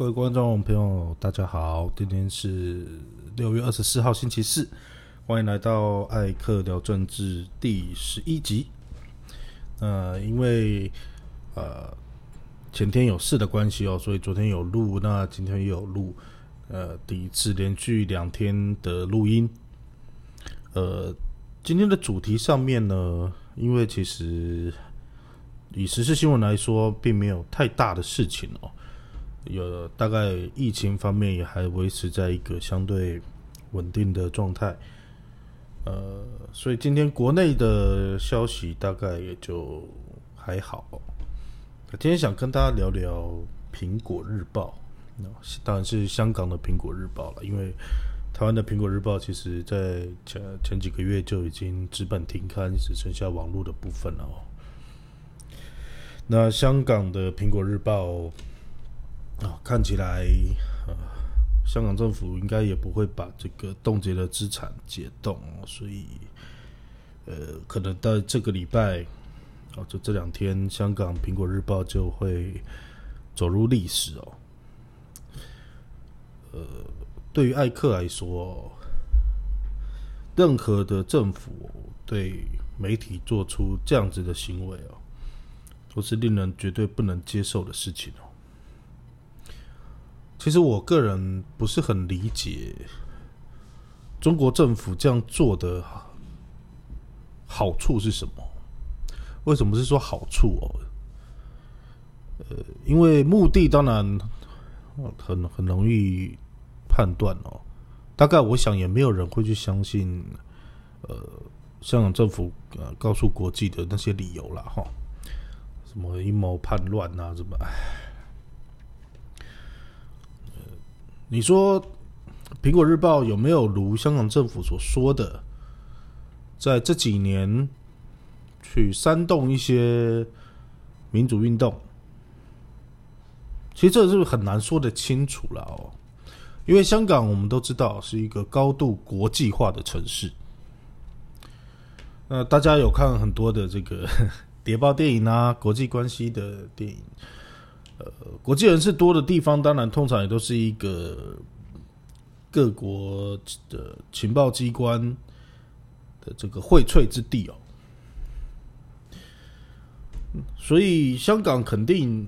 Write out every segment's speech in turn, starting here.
各位观众朋友，大家好，今天是六月二十四号星期四，欢迎来到艾克聊政治第十一集。呃，因为呃前天有事的关系哦，所以昨天有录，那今天也有录，呃，第一次连续两天的录音。呃，今天的主题上面呢，因为其实以时事新闻来说，并没有太大的事情哦。有大概疫情方面也还维持在一个相对稳定的状态，呃，所以今天国内的消息大概也就还好。今天想跟大家聊聊《苹果日报》，当然是香港的《苹果日报》了，因为台湾的《苹果日报》其实在前前几个月就已经纸本停刊，只剩下网络的部分了。那香港的《苹果日报》。啊，看起来，呃，香港政府应该也不会把这个冻结的资产解冻，所以，呃，可能到这个礼拜，哦，就这两天，香港苹果日报就会走入历史哦。呃，对于艾克来说，任何的政府对媒体做出这样子的行为哦，都是令人绝对不能接受的事情哦。其实我个人不是很理解中国政府这样做的好处是什么？为什么是说好处哦？呃，因为目的当然很很容易判断哦。大概我想也没有人会去相信，呃，香港政府呃告诉国际的那些理由了哈，什么阴谋叛乱啊，什么唉。你说《苹果日报》有没有如香港政府所说的，在这几年去煽动一些民主运动？其实这是很难说的清楚了哦，因为香港我们都知道是一个高度国际化的城市。那大家有看很多的这个 谍报电影啊，国际关系的电影。呃，国际人士多的地方，当然通常也都是一个各国的情报机关的这个荟萃之地哦。所以香港肯定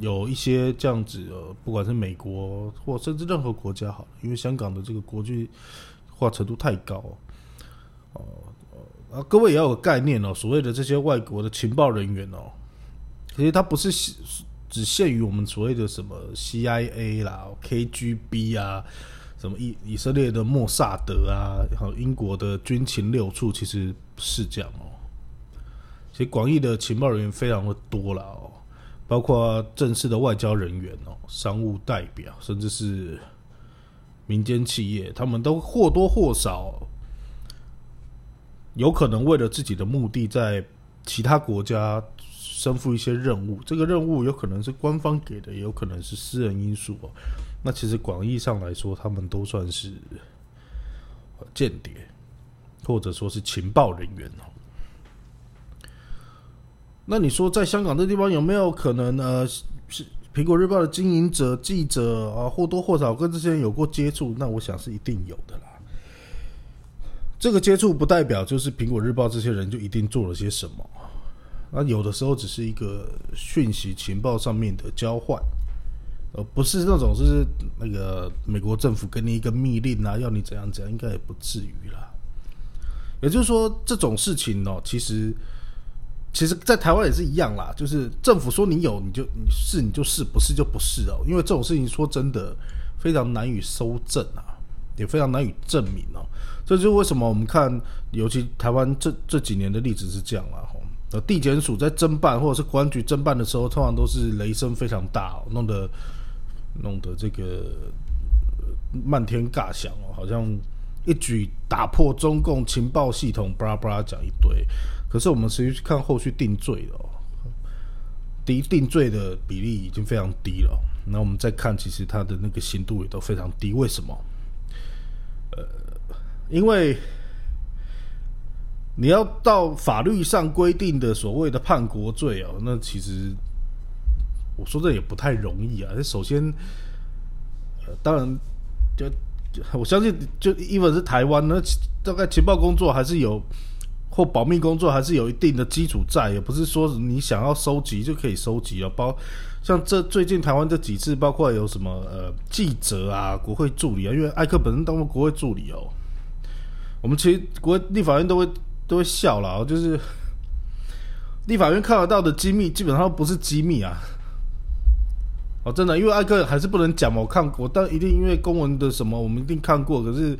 有一些这样子，呃，不管是美国或甚至任何国家好，因为香港的这个国际化程度太高哦。啊，各位也要有概念哦，所谓的这些外国的情报人员哦。其实它不是只限于我们所谓的什么 CIA 啦、KGB 啊，什么以以色列的莫萨德啊，还有英国的军情六处，其实是这样哦。其实广义的情报人员非常的多了哦，包括正式的外交人员哦、商务代表，甚至是民间企业，他们都或多或少有可能为了自己的目的，在其他国家。身负一些任务，这个任务有可能是官方给的，也有可能是私人因素哦。那其实广义上来说，他们都算是间谍，或者说是情报人员哦。那你说，在香港这地方有没有可能呃，是苹果日报的经营者、记者啊，或多或少跟这些人有过接触？那我想是一定有的啦。这个接触不代表就是苹果日报这些人就一定做了些什么。那有的时候只是一个讯息情报上面的交换，呃，不是那种是那个美国政府给你一个密令啊，要你怎样怎样，应该也不至于啦。也就是说，这种事情哦，其实其实，在台湾也是一样啦，就是政府说你有，你就你是你就是，不是就不是哦。因为这种事情说真的非常难以收证啊，也非常难以证明哦。这就是为什么我们看，尤其台湾这这几年的例子是这样啦。地检署在侦办或者是公安局侦办的时候，通常都是雷声非常大，弄得弄得这个漫天尬响哦，好像一举打破中共情报系统，巴拉巴拉讲一堆。可是我们实际去看后续定罪哦，第一定罪的比例已经非常低了。那我们再看，其实它的那个刑度也都非常低。为什么？呃，因为。你要到法律上规定的所谓的叛国罪哦，那其实我说这也不太容易啊。首先，当然就我相信，就因为是台湾，那大概情报工作还是有或保密工作还是有一定的基础在，也不是说你想要收集就可以收集啊。包像这最近台湾这几次，包括有什么呃记者啊、国会助理啊，因为艾克本身当过国会助理哦。我们其实国立法院都会都会笑了，就是 立法院看得到的机密基本上不是机密啊。哦，真的，因为艾克还是不能讲嘛。我看过，但一定因为公文的什么，我们一定看过。可是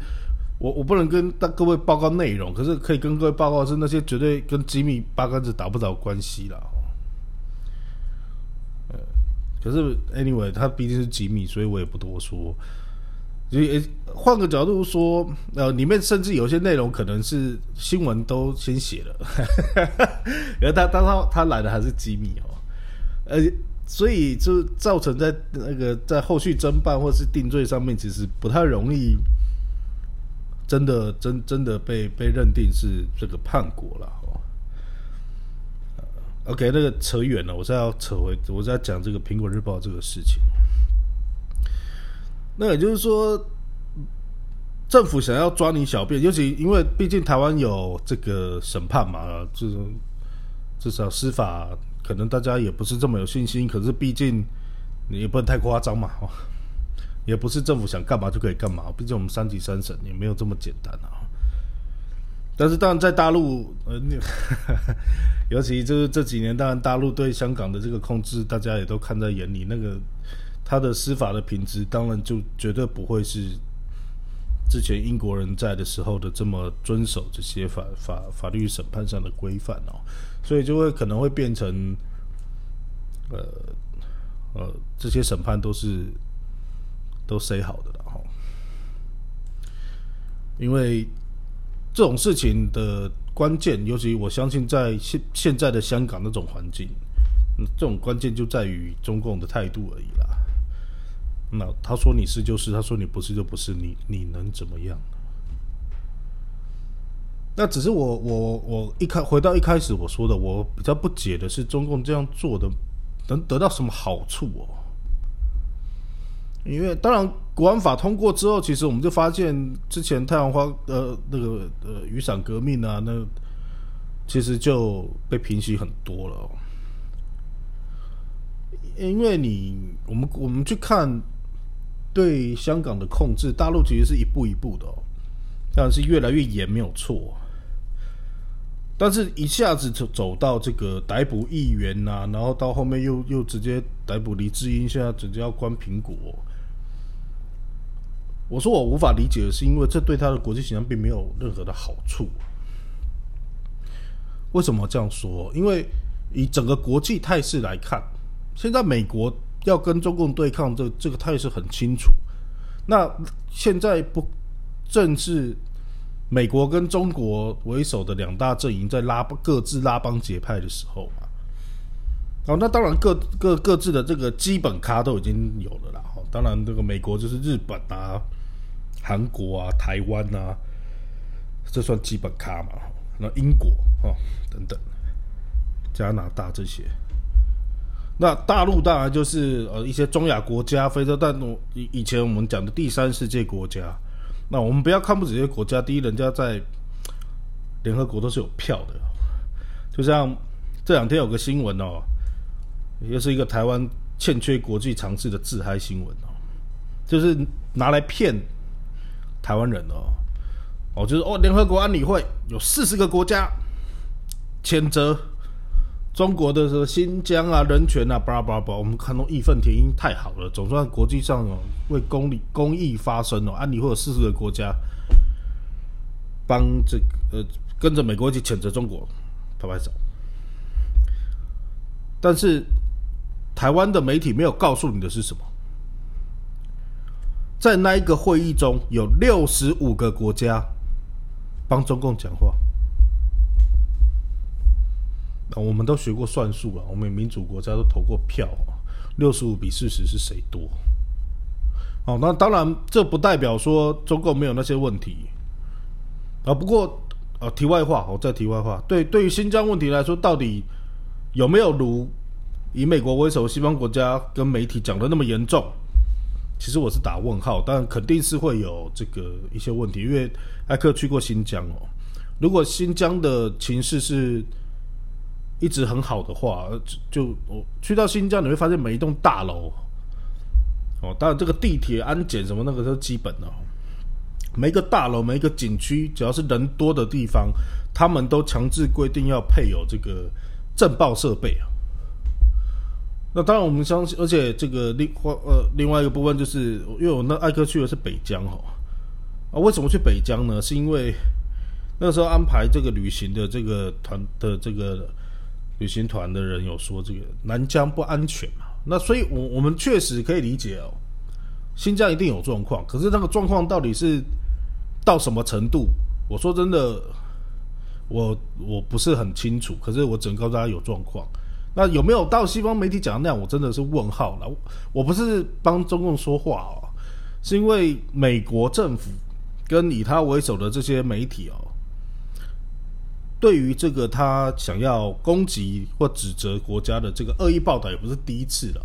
我我不能跟大各位报告内容，可是可以跟各位报告是那些绝对跟机密八竿子打不着关系了。可是 anyway，它毕竟是机密，所以我也不多说。所以换个角度说，呃，里面甚至有些内容可能是新闻都先写了，而他当他他来的还是机密哦，呃。所以就造成在那个在后续侦办或是定罪上面，其实不太容易，真的真真的被被认定是这个叛国了哦。OK，那个扯远了，我再要扯回，我在讲这个苹果日报这个事情。那也就是说，政府想要抓你小便，尤其因为毕竟台湾有这个审判嘛，这种至少司法。可能大家也不是这么有信心，可是毕竟你也不能太夸张嘛，哦，也不是政府想干嘛就可以干嘛，毕竟我们三级三审也没有这么简单啊。但是当然在大陆，呃，尤其就是这几年，当然大陆对香港的这个控制，大家也都看在眼里。那个他的司法的品质，当然就绝对不会是之前英国人在的时候的这么遵守这些法法法律审判上的规范哦。所以就会可能会变成，呃呃，这些审判都是都 say 好的了哈，因为这种事情的关键，尤其我相信在现现在的香港那种环境，这种关键就在于中共的态度而已啦。那他说你是就是，他说你不是就不是，你你能怎么样？那只是我我我一开回到一开始我说的，我比较不解的是中共这样做的能得到什么好处哦？因为当然国安法通过之后，其实我们就发现之前太阳花呃那个呃雨伞革命啊，那其实就被平息很多了。因为你我们我们去看对香港的控制，大陆其实是一步一步的，当然是越来越严，没有错。但是一下子走走到这个逮捕议员呐，然后到后面又又直接逮捕李志英，现在直接要关苹果。我说我无法理解的是，因为这对他的国际形象并没有任何的好处。为什么这样说？因为以整个国际态势来看，现在美国要跟中共对抗，这这个态势很清楚。那现在不正是？美国跟中国为首的两大阵营在拉各自拉帮结派的时候嘛，哦，那当然各各各自的这个基本咖都已经有了啦。哦，当然这个美国就是日本啊、韩国啊、台湾啊，这算基本咖嘛。那英国哦等等，加拿大这些，那大陆当然就是呃一些中亚国家、非洲，但以以前我们讲的第三世界国家。那我们不要看不起这些国家。第一，人家在联合国都是有票的。就像这两天有个新闻哦，又是一个台湾欠缺国际尝试的自嗨新闻哦，就是拿来骗台湾人哦。哦，就是哦，联合国安理会有四十个国家谴责。中国的这个新疆啊，人权啊，巴拉巴拉巴，我们看到义愤填膺，太好了，总算国际上哦为公理公益发声哦，安理会有四十个国家帮这个呃跟着美国一起谴责中国，拍拍手。但是台湾的媒体没有告诉你的是什么？在那一个会议中有六十五个国家帮中共讲话。我们都学过算术啊，我们民主国家都投过票，六十五比四十是谁多？哦，那当然，这不代表说中共没有那些问题啊。不过，呃，题外话，我再题外话，对，对于新疆问题来说，到底有没有如以美国为首，西方国家跟媒体讲的那么严重，其实我是打问号，但肯定是会有这个一些问题，因为艾克去过新疆哦。如果新疆的情势是一直很好的话，就我去到新疆，你会发现每一栋大楼，哦，当然这个地铁安检什么那个都基本的，每一个大楼、每一个景区，只要是人多的地方，他们都强制规定要配有这个震爆设备啊。那当然我们相信，而且这个另外呃另外一个部分就是，因为我那艾克去的是北疆哦，啊，为什么去北疆呢？是因为那时候安排这个旅行的这个团的这个旅行团的人有说，这个南疆不安全嘛。那所以，我我们确实可以理解哦，新疆一定有状况。可是那个状况到底是到什么程度？我说真的，我我不是很清楚。可是我只能告诉大家有状况。那有没有到西方媒体讲的那样？我真的是问号了。我不是帮中共说话哦，是因为美国政府跟以他为首的这些媒体哦。对于这个，他想要攻击或指责国家的这个恶意报道，也不是第一次了。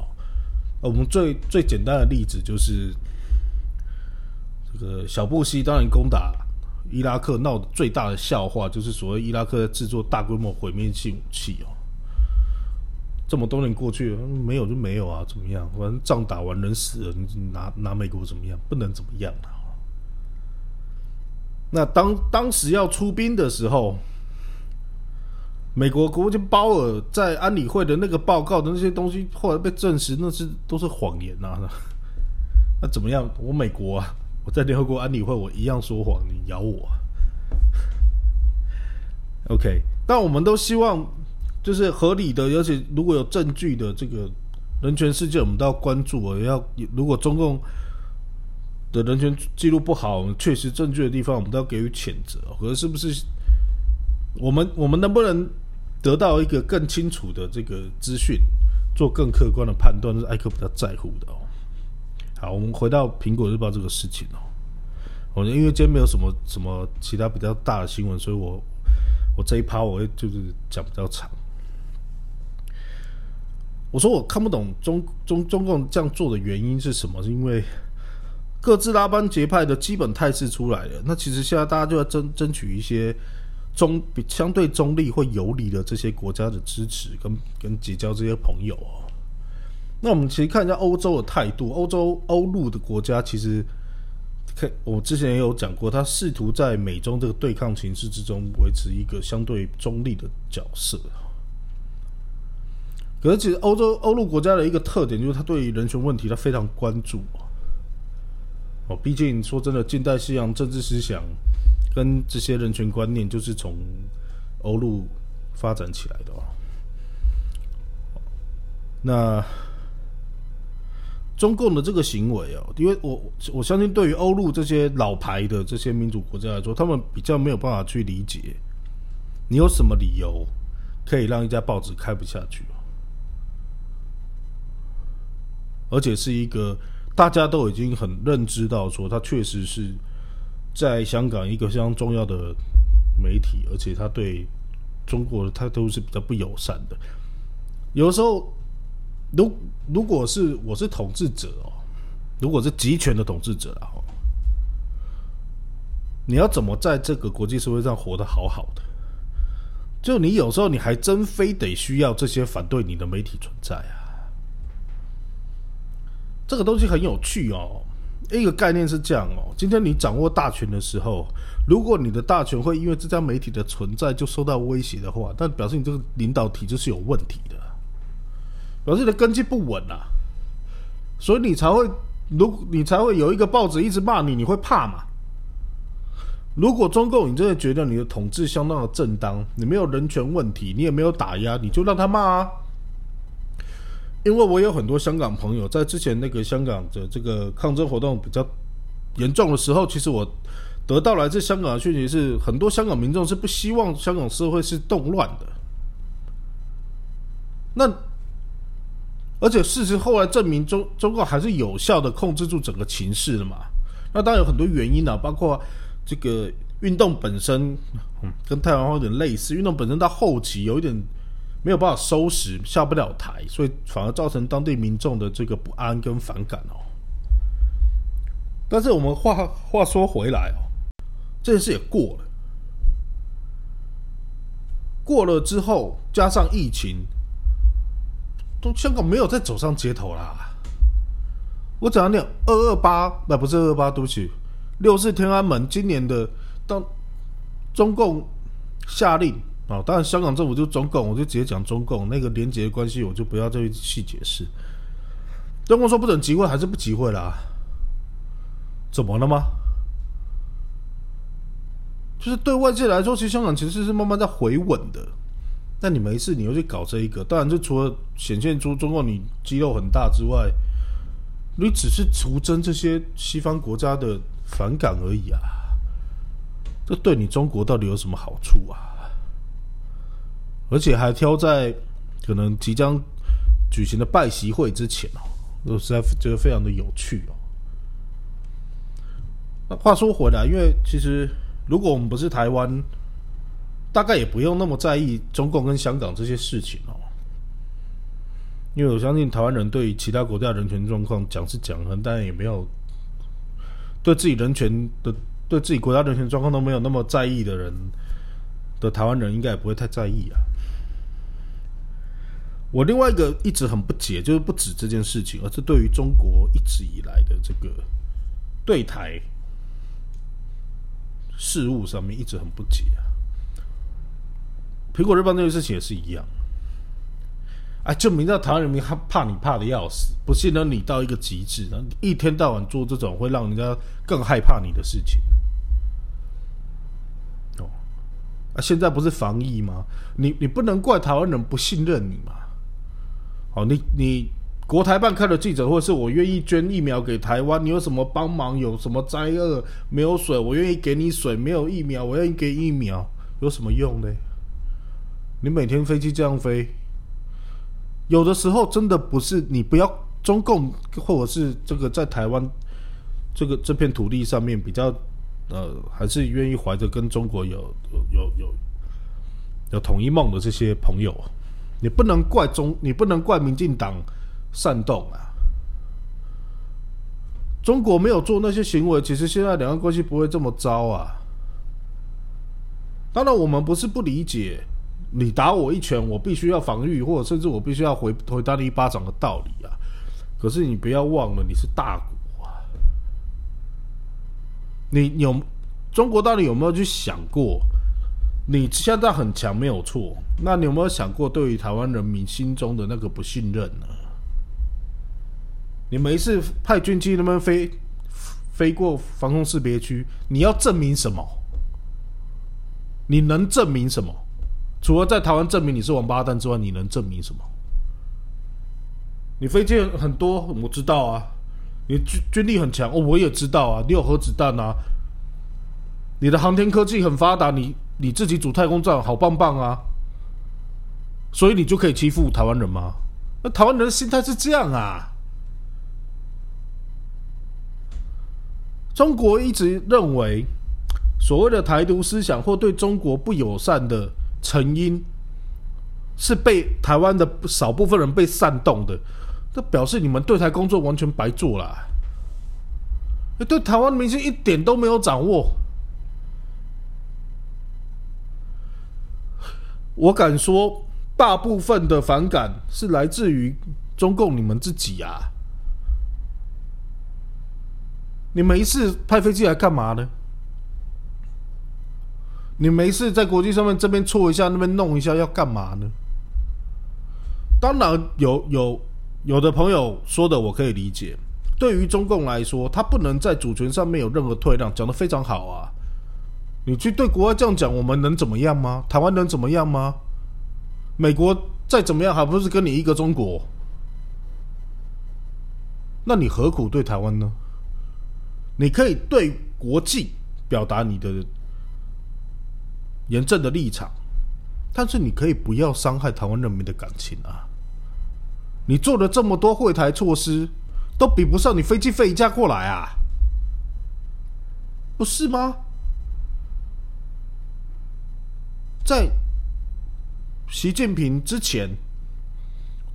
我们最最简单的例子就是，这个小布希当然攻打伊拉克闹的最大的笑话，就是所谓伊拉克在制作大规模毁灭性武器哦。这么多年过去了，没有就没有啊，怎么样？反正仗打完人死了，你拿拿美国怎么样？不能怎么样啊。那当当时要出兵的时候。美国国务卿鲍尔在安理会的那个报告的那些东西，后来被证实那是都是谎言呐。那怎么样？我美国啊，我在联合国安理会，我一样说谎，你咬我。OK，但我们都希望就是合理的，而且如果有证据的这个人权事件，我们都要关注。我要如果中共的人权记录不好，确实证据的地方，我们都要给予谴责。可是是不是我们我们能不能？得到一个更清楚的这个资讯，做更客观的判断，是艾克比较在乎的哦。好，我们回到苹果日报这个事情哦。我因为今天没有什么什么其他比较大的新闻，所以我我这一趴我会就是讲比较长。我说我看不懂中中中共这样做的原因是什么？是因为各自拉帮结派的基本态势出来了。那其实现在大家就要争争取一些。中比相对中立或有理的这些国家的支持，跟跟结交这些朋友哦。那我们其实看一下欧洲的态度，欧洲欧陆的国家其实，可我之前也有讲过，他试图在美中这个对抗形势之中维持一个相对中立的角色。可是，其实欧洲欧陆国家的一个特点就是，他对于人权问题他非常关注哦，毕竟说真的，近代西洋政治思想。跟这些人权观念就是从欧陆发展起来的哦。那中共的这个行为哦，因为我我相信对于欧陆这些老牌的这些民主国家来说，他们比较没有办法去理解，你有什么理由可以让一家报纸开不下去而且是一个大家都已经很认知到说，它确实是。在香港一个非常重要的媒体，而且他对中国他都是比较不友善的。有的时候，如如果是我是统治者哦，如果是集权的统治者啊，你要怎么在这个国际社会上活得好好的？就你有时候你还真非得需要这些反对你的媒体存在啊？这个东西很有趣哦。一个概念是这样哦，今天你掌握大权的时候，如果你的大权会因为这家媒体的存在就受到威胁的话，那表示你这个领导体制是有问题的，表示你的根基不稳啊，所以你才会，如你才会有一个报纸一直骂你，你会怕嘛？如果中共你真的觉得你的统治相当的正当，你没有人权问题，你也没有打压，你就让他骂啊。因为我有很多香港朋友，在之前那个香港的这个抗争活动比较严重的时候，其实我得到来自香港的讯息是，很多香港民众是不希望香港社会是动乱的。那而且事实后来证明，中中国还是有效的控制住整个情势的嘛。那当然有很多原因啊，包括这个运动本身，嗯，跟太阳花有点类似，运动本身到后期有一点。没有办法收拾，下不了台，所以反而造成当地民众的这个不安跟反感哦。但是我们话话说回来哦，这件事也过了，过了之后加上疫情，都香港没有再走上街头啦。我讲讲二二八，那不是二二八，对不起，六四天安门今年的当中共下令啊，当然香港政府就中共，我就直接讲中共那个连结关系，我就不要再细解释。中共说不准集会，还是不集会啦？怎么了吗？就是对外界来说，其实香港其实是慢慢在回稳的。那你没事，你又去搞这一个，当然就除了显现出中共你肌肉很大之外，你只是徒增这些西方国家的反感而已啊。这对你中国到底有什么好处啊？而且还挑在可能即将举行的拜习会之前哦，我实在觉得非常的有趣哦。那话说回来，因为其实如果我们不是台湾，大概也不用那么在意中共跟香港这些事情哦。因为我相信台湾人对其他国家人权状况讲是讲了，但也没有对自己人权的、对自己国家人权状况都没有那么在意的人的台湾人，应该也不会太在意啊。我另外一个一直很不解，就是不止这件事情，而是对于中国一直以来的这个对台。事物上面一直很不解啊。苹果日报那件事情也是一样，哎，证明到台湾人民他怕你怕的要死，不信任你到一个极致，然后一天到晚做这种会让人家更害怕你的事情。哦，啊，现在不是防疫吗？你你不能怪台湾人不信任你嘛？好，你你。国台办开的记者会是我愿意捐疫苗给台湾，你有什么帮忙？有什么灾厄？没有水，我愿意给你水；没有疫苗，我愿意给疫苗。有什么用呢？你每天飞机这样飞，有的时候真的不是你不要中共，或者是这个在台湾这个这片土地上面比较呃，还是愿意怀着跟中国有有有有统一梦的这些朋友，你不能怪中，你不能怪民进党。煽动啊！中国没有做那些行为，其实现在两岸关系不会这么糟啊。当然，我们不是不理解你打我一拳，我必须要防御，或者甚至我必须要回回打你一巴掌的道理啊。可是你不要忘了，你是大国啊！你有中国到底有没有去想过？你现在很强没有错，那你有没有想过对于台湾人民心中的那个不信任呢？你没事派军机那边飞飞过防空识别区，你要证明什么？你能证明什么？除了在台湾证明你是王八蛋之外，你能证明什么？你飞机很多，我知道啊。你军军力很强，哦，我也知道啊。你有核子弹啊？你的航天科技很发达，你你自己组太空站，好棒棒啊！所以你就可以欺负台湾人吗？那台湾人的心态是这样啊？中国一直认为，所谓的台独思想或对中国不友善的成因，是被台湾的少部分人被煽动的。这表示你们对台工作完全白做了，对台湾民心一点都没有掌握。我敢说，大部分的反感是来自于中共你们自己啊。你没事派飞机来干嘛呢？你没事在国际上面这边搓一下，那边弄一下，要干嘛呢？当然有有有的朋友说的我可以理解。对于中共来说，他不能在主权上面有任何退让，讲的非常好啊。你去对国外这样讲，我们能怎么样吗？台湾能怎么样吗？美国再怎么样，还不是跟你一个中国？那你何苦对台湾呢？你可以对国际表达你的严正的立场，但是你可以不要伤害台湾人民的感情啊！你做了这么多会台措施，都比不上你飞机飞一架过来啊，不是吗？在习近平之前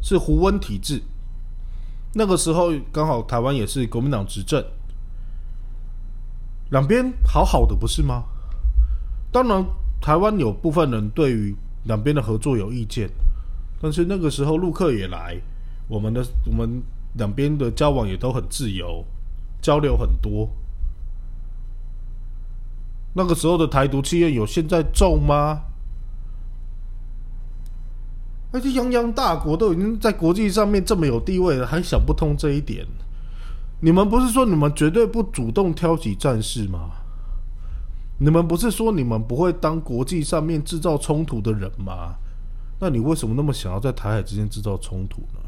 是胡温体制，那个时候刚好台湾也是国民党执政，两边好好的不是吗？当然，台湾有部分人对于两边的合作有意见，但是那个时候陆客也来，我们的我们两边的交往也都很自由，交流很多。那个时候的台独气焰有现在重吗？那些泱泱大国都已经在国际上面这么有地位了，还想不通这一点？你们不是说你们绝对不主动挑起战事吗？你们不是说你们不会当国际上面制造冲突的人吗？那你为什么那么想要在台海之间制造冲突呢？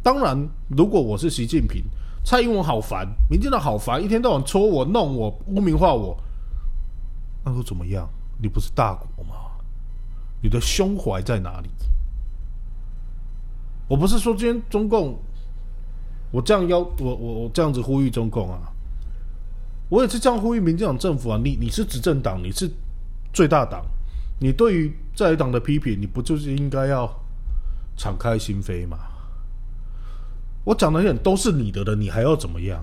当然，如果我是习近平，蔡英文好烦，民进党好烦，一天到晚戳我、弄我、污名化我，那又怎么样？你不是大国吗？你的胸怀在哪里？我不是说今天中共，我这样要我我我这样子呼吁中共啊，我也是这样呼吁民进党政府啊。你你是执政党，你是最大党，你对于在党的批评，你不就是应该要敞开心扉吗？我讲的点都是你的了，你还要怎么样？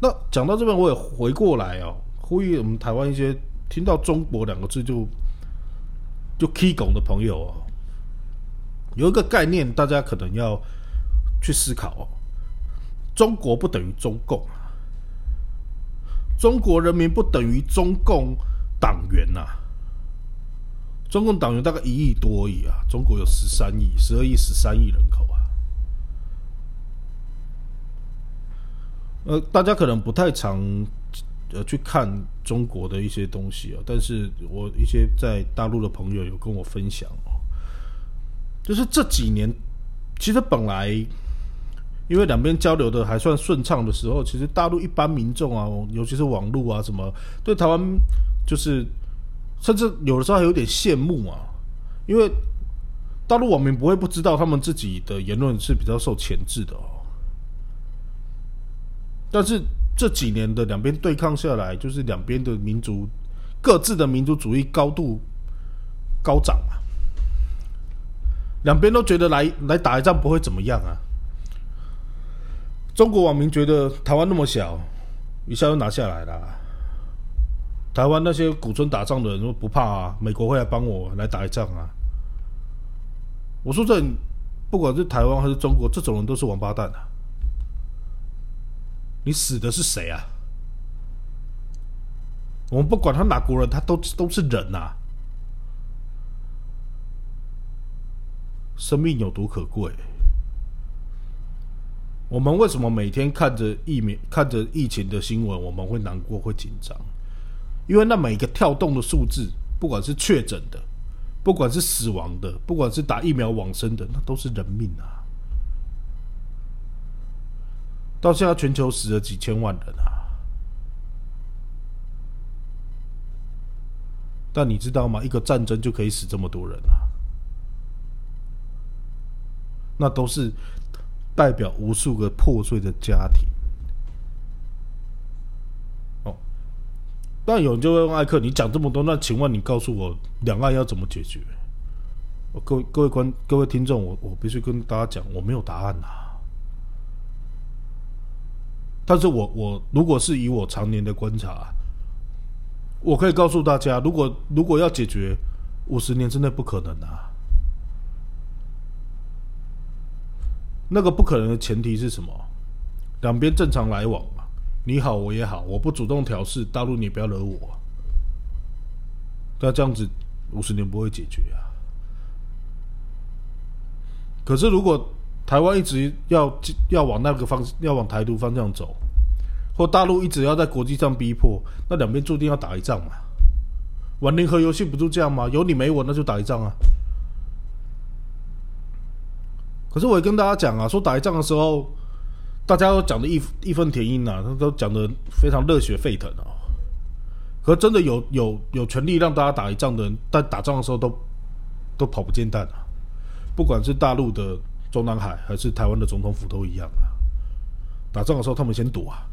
那讲到这边，我也回过来哦，呼吁我们台湾一些听到“中国”两个字就。就 K 拱的朋友哦，有一个概念，大家可能要去思考哦。中国不等于中共啊，中国人民不等于中共党员呐。中共党员大概一亿多亿啊，中国有十三亿、十二亿、十三亿人口啊。呃，大家可能不太常。呃，去看中国的一些东西啊，但是我一些在大陆的朋友有跟我分享哦，就是这几年，其实本来因为两边交流的还算顺畅的时候，其实大陆一般民众啊，尤其是网络啊什么，对台湾就是甚至有的时候还有点羡慕啊，因为大陆网民不会不知道他们自己的言论是比较受钳制的哦，但是。这几年的两边对抗下来，就是两边的民族各自的民族主义高度高涨啊，两边都觉得来来打一仗不会怎么样啊。中国网民觉得台湾那么小，一下就拿下来了。台湾那些鼓春打仗的人说不怕啊，美国会来帮我来打一仗啊。我说这不管是台湾还是中国，这种人都是王八蛋啊。你死的是谁啊？我们不管他哪国人，他都都是人呐。生命有多可贵？我们为什么每天看着疫苗、看着疫情的新闻，我们会难过、会紧张？因为那每一个跳动的数字，不管是确诊的，不管是死亡的，不管是打疫苗往生的，那都是人命啊。到现在，全球死了几千万人啊！但你知道吗？一个战争就可以死这么多人啊！那都是代表无数个破碎的家庭。哦，但有人就会问艾克：“你讲这么多，那请问你告诉我，两岸要怎么解决？”各位各位观各位听众，我我必须跟大家讲，我没有答案呐。但是我我如果是以我常年的观察，我可以告诉大家，如果如果要解决五十年之内不可能啊。那个不可能的前提是什么？两边正常来往嘛，你好我也好，我不主动挑事，大陆你不要惹我。那这样子五十年不会解决啊。可是如果台湾一直要要往那个方要往台独方向走，或大陆一直要在国际上逼迫，那两边注定要打一仗嘛？玩零和游戏不就这样吗？有你没我，那就打一仗啊！可是我也跟大家讲啊，说打一仗的时候，大家都讲的义义愤填膺啊，他都讲的非常热血沸腾啊。可真的有有有权利让大家打一仗的人，在打仗的时候都都跑不见蛋啊！不管是大陆的。中南海还是台湾的总统府都一样啊！打仗的时候他们先躲啊！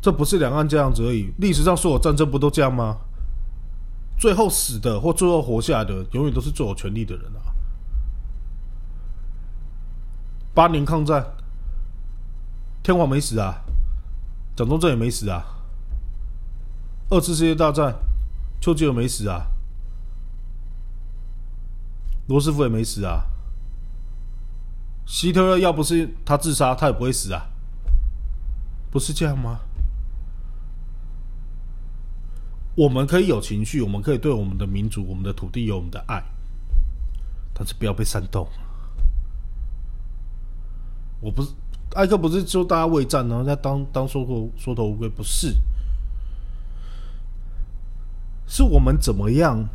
这不是两岸这样子而已，历史上所有战争不都这样吗？最后死的或最后活下来的，永远都是最有权力的人啊。八年抗战，天皇没死啊，蒋中正也没死啊。二次世界大战，丘吉尔没死啊，罗斯福也没死啊。希特勒要不是他自杀，他也不会死啊，不是这样吗？我们可以有情绪，我们可以对我们的民族、我们的土地有我们的爱，但是不要被煽动。我不是艾克，不是说大家畏战，然后在当当缩头缩头乌龟，不是，是我们怎么样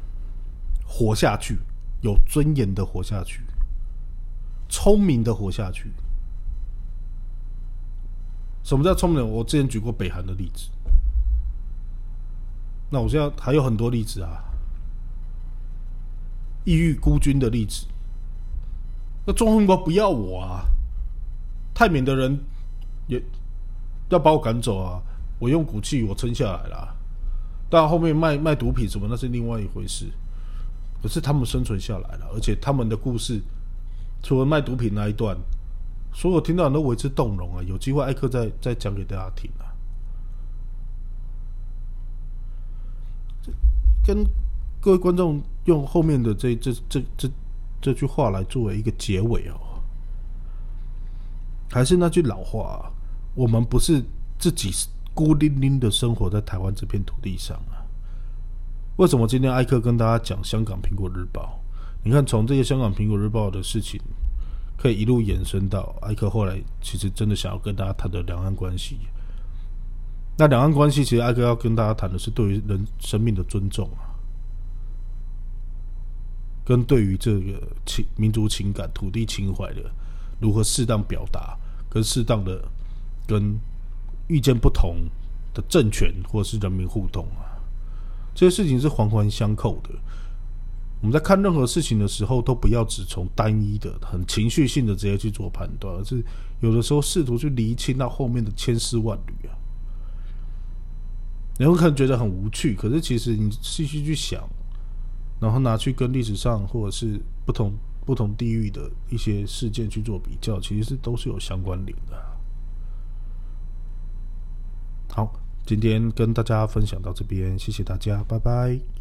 活下去，有尊严的活下去，聪明的活下去。什么叫聪明？我之前举过北韩的例子，那我现在还有很多例子啊，异域孤军的例子，那中国不要我啊。泰缅的人也要把我赶走啊！我用骨气我撑下来了，但后面卖卖毒品什么那是另外一回事。可是他们生存下来了，而且他们的故事除了卖毒品那一段，所有听到人都为之动容啊！有机会艾克再再讲给大家听啊。跟各位观众用后面的这这这这这句话来作为一个结尾哦。还是那句老话，啊我们不是自己孤零零的生活在台湾这片土地上啊。为什么今天艾克跟大家讲香港苹果日报？你看，从这些香港苹果日报的事情，可以一路延伸到艾克后来其实真的想要跟大家谈的两岸关系。那两岸关系，其实艾克要跟大家谈的是对于人生命的尊重啊，跟对于这个情民族情感、土地情怀的。如何适当表达，跟适当的跟意见不同的政权或是人民互动啊，这些事情是环环相扣的。我们在看任何事情的时候，都不要只从单一的、很情绪性的直接去做判断，而是有的时候试图去厘清到后面的千丝万缕啊。你会可能觉得很无趣，可是其实你细细去想，然后拿去跟历史上或者是不同。不同地域的一些事件去做比较，其实是都是有相关联的。好，今天跟大家分享到这边，谢谢大家，拜拜。